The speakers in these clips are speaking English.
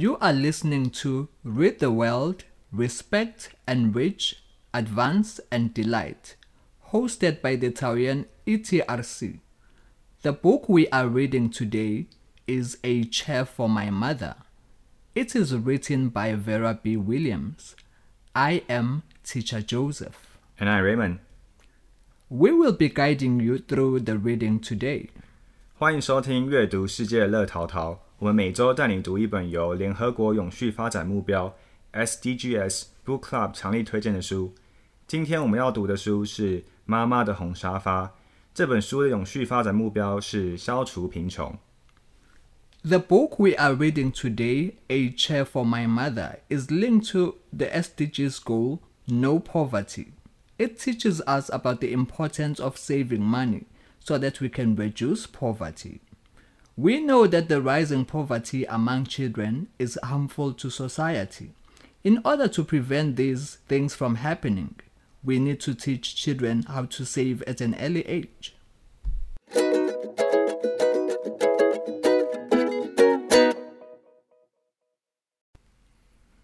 You are listening to Read the World, Respect, Enrich, Advance and Delight, hosted by the Taoyuan ETRC. The book we are reading today is A Chair for My Mother. It is written by Vera B. Williams. I am Teacher Joseph. And I, Raymond. We will be guiding you through the reading today. 欢迎收听阅读世界乐淘淘。我们每周带你读一本由联合国永续发展目标 （SDGs） Book Club 强力推荐的书。今天我们要读的书是《妈妈的红沙发》。这本书的永续发展目标是消除贫穷。 The book we are reading today, A Chair for My Mother, is linked to the SDGs goal No Poverty. It teaches us about the importance of saving money so that we can reduce poverty. We know that the rising poverty among children is harmful to society. In order to prevent these things from happening, we need to teach children how to save at an early age. Teacher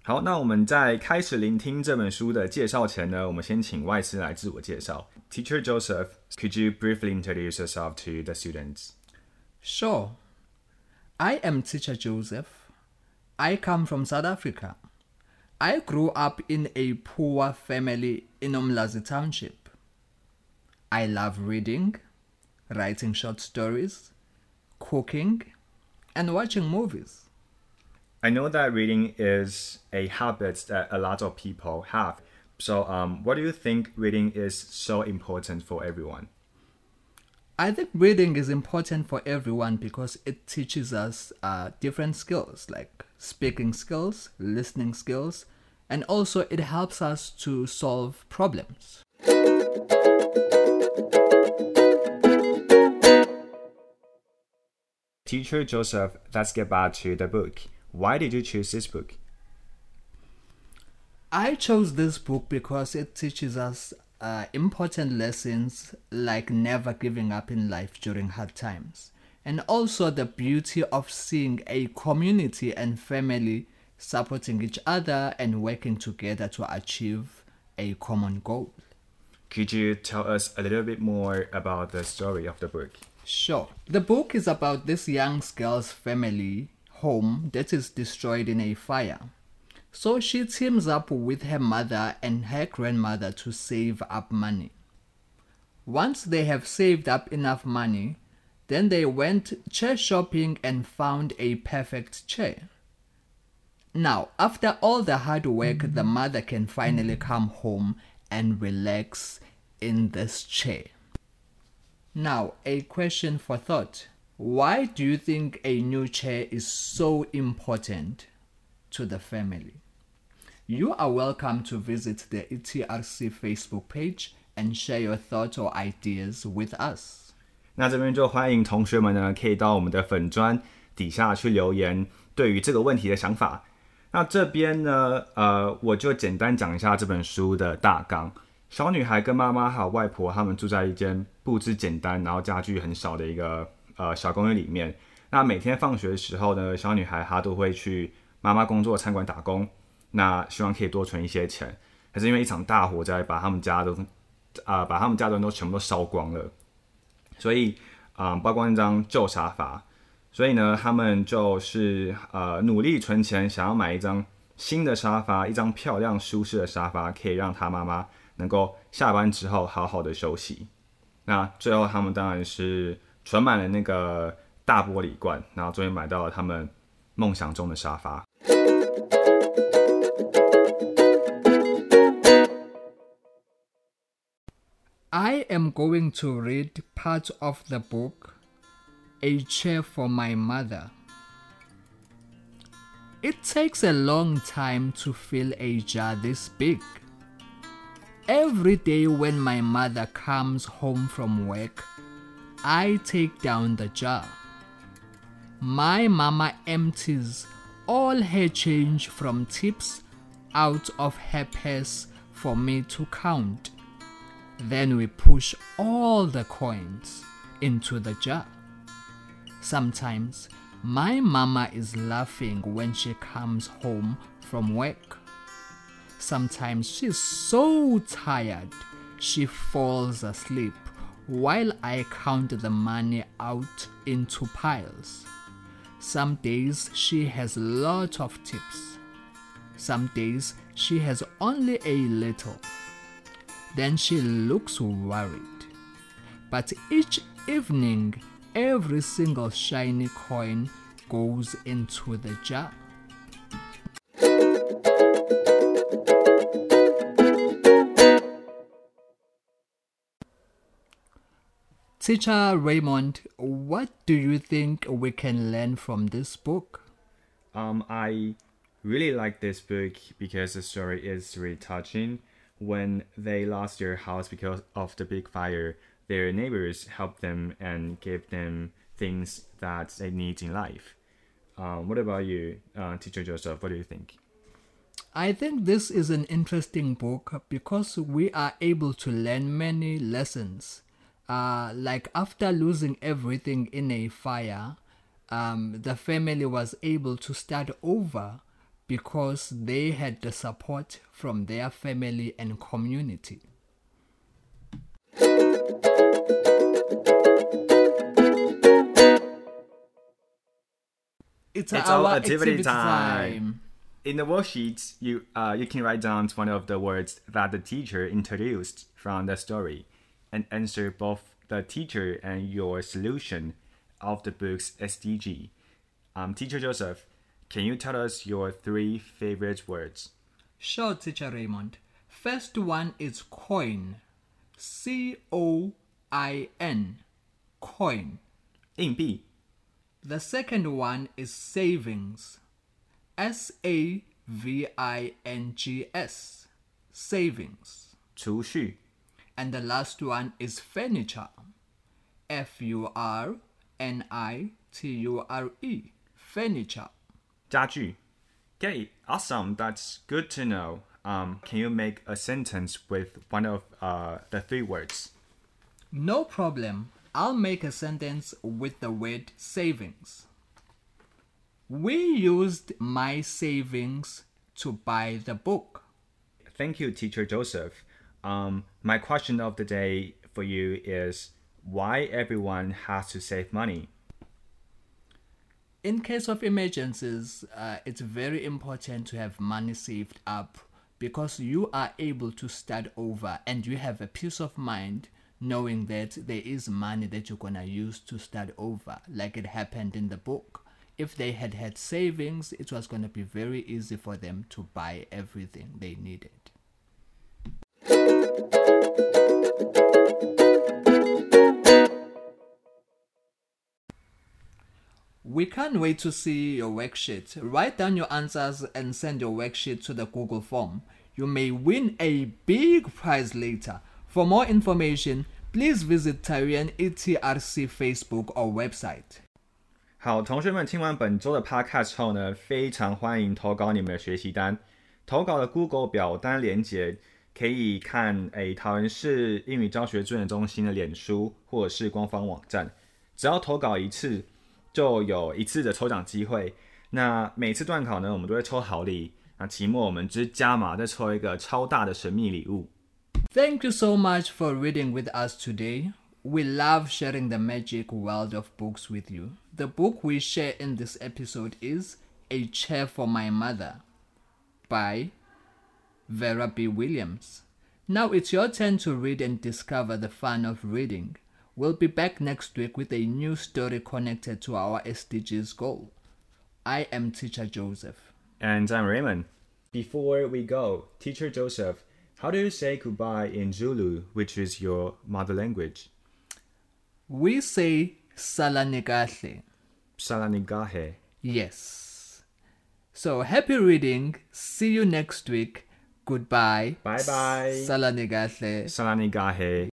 好，那我们在开始聆听这本书的介绍前呢，我们先请外师来自我介绍。Teacher Joseph, could you briefly introduce yourself to the students? Sure. I am Teacher Joseph. I come from South Africa. I grew up in a poor family in Umlazi Township. I love reading, writing short stories, cooking, and watching movies. I know that reading is a habit that a lot of people have. So, um, what do you think reading is so important for everyone? I think reading is important for everyone because it teaches us uh, different skills like speaking skills, listening skills, and also it helps us to solve problems. Teacher Joseph, let's get back to the book. Why did you choose this book? I chose this book because it teaches us uh, important lessons like never giving up in life during hard times, and also the beauty of seeing a community and family supporting each other and working together to achieve a common goal. Could you tell us a little bit more about the story of the book? Sure. The book is about this young girl's family home that is destroyed in a fire. So she teams up with her mother and her grandmother to save up money. Once they have saved up enough money, then they went chair shopping and found a perfect chair. Now, after all the hard work, the mm-hmm. mother can finally mm-hmm. come home and relax in this chair. Now, a question for thought. Why do you think a new chair is so important to the family? You are welcome to visit the ETRC Facebook page and share your thoughts or ideas with us. 那这边就欢迎同学们呢，可以到我们的粉砖底下去留言，对于这个问题的想法。那这边呢，呃，我就简单讲一下这本书的大纲。小女孩跟妈妈还有外婆，他们住在一间布置简单，然后家具很少的一个呃小公寓里面。那每天放学的时候呢，小女孩她都会去妈妈工作餐馆打工，那希望可以多存一些钱。可是因为一场大火灾，把他们家都啊、把他们家的人都全部都烧光了。所以啊、包括那张旧沙发，所以呢，他们就是呃努力存钱，想要买一张新的沙发，一张漂亮舒适的沙发，可以让他妈妈能够下班之后好好的休息。那最后他们当然是存满了那个大玻璃罐，然后终于买到了他们梦想中的沙发。I am going to read part of the book, A Chair for My Mother. It takes a long time to fill a jar this big. Every day when my mother comes home from work, I take down the jar. My mama empties all her change from tips out of her purse for me to count. Then we push all the coins into the jar. Sometimes My mama is laughing when she comes home from work. Sometimes she's so tired she falls asleep while I count the money out into piles. Some days she has a lot of tips. Some days she has only a little. Then she looks worried. But each evening, every single shiny coin goes into the jar. Teacher Raymond, what do you think we can learn from this book? Um, I really like this book because the story is really touching. When they lost their house because of the big fire, their neighbors helped them and gave them things that they need in life. Um, what about you, uh, Teacher Joseph? What do you think? I think this is an interesting book because we are able to learn many lessons uh, like after losing everything in a fire, um, the family was able to start over because they had the support from their family and community. It's, it's our, our activity, activity time. time. In the worksheets, you uh, you can write down one of the words that the teacher introduced from the story and answer both the teacher and your solution of the book's SDG. Um, teacher Joseph, can you tell us your three favorite words? Sure, Teacher Raymond. First one is coin. C O I N. Coin. 硬币. The second one is savings. S A V I N G S. Savings. 储蓄. And the last one is furniture. F U R N I T U R E. Furniture. Okay, awesome. That's good to know. Um, can you make a sentence with one of uh, the three words? No problem. I'll make a sentence with the word savings. We used my savings to buy the book. Thank you, Teacher Joseph. Um, my question of the day for you is why everyone has to save money? In case of emergencies, uh, it's very important to have money saved up because you are able to start over and you have a peace of mind knowing that there is money that you're gonna use to start over, like it happened in the book. If they had had savings, it was gonna be very easy for them to buy everything they needed. We can't wait to see your worksheet. Write down your answers and send your worksheet to the Google form. You may win a big prize later. For more information, please visit Taoyuan ETRC Facebook or website. 好，同学们听完本周的 Podcast 后呢，非常欢迎投稿你们的学习单。投稿的 Google 表单连接可以看诶桃园市英语教学资源中心的脸书或者是官方网站。只要投稿一次。就有一次的抽奖机会。那每次段考呢，我们都会抽好礼。那期末我们只加码，再抽一个超大的神秘礼物。Thank you so much for reading with us today. We love sharing the magic world of books with you. The book we share in this episode is A Chair for My Mother by Vera B. Williams. Now it's your turn to read and discover the fun of reading. We'll be back next week with a new story connected to our SDGs goal. I am Teacher Joseph. And I'm Raymond. Before we go, Teacher Joseph, how do you say goodbye in Zulu, which is your mother language? We say Salanigahle. Salanigahe. Yes. So happy reading. See you next week. Goodbye. Bye bye. Salanigahle. Salanigahe.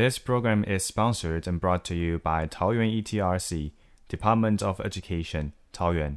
This program is sponsored and brought to you by Taoyuan ETRC, Department of Education, Taoyuan.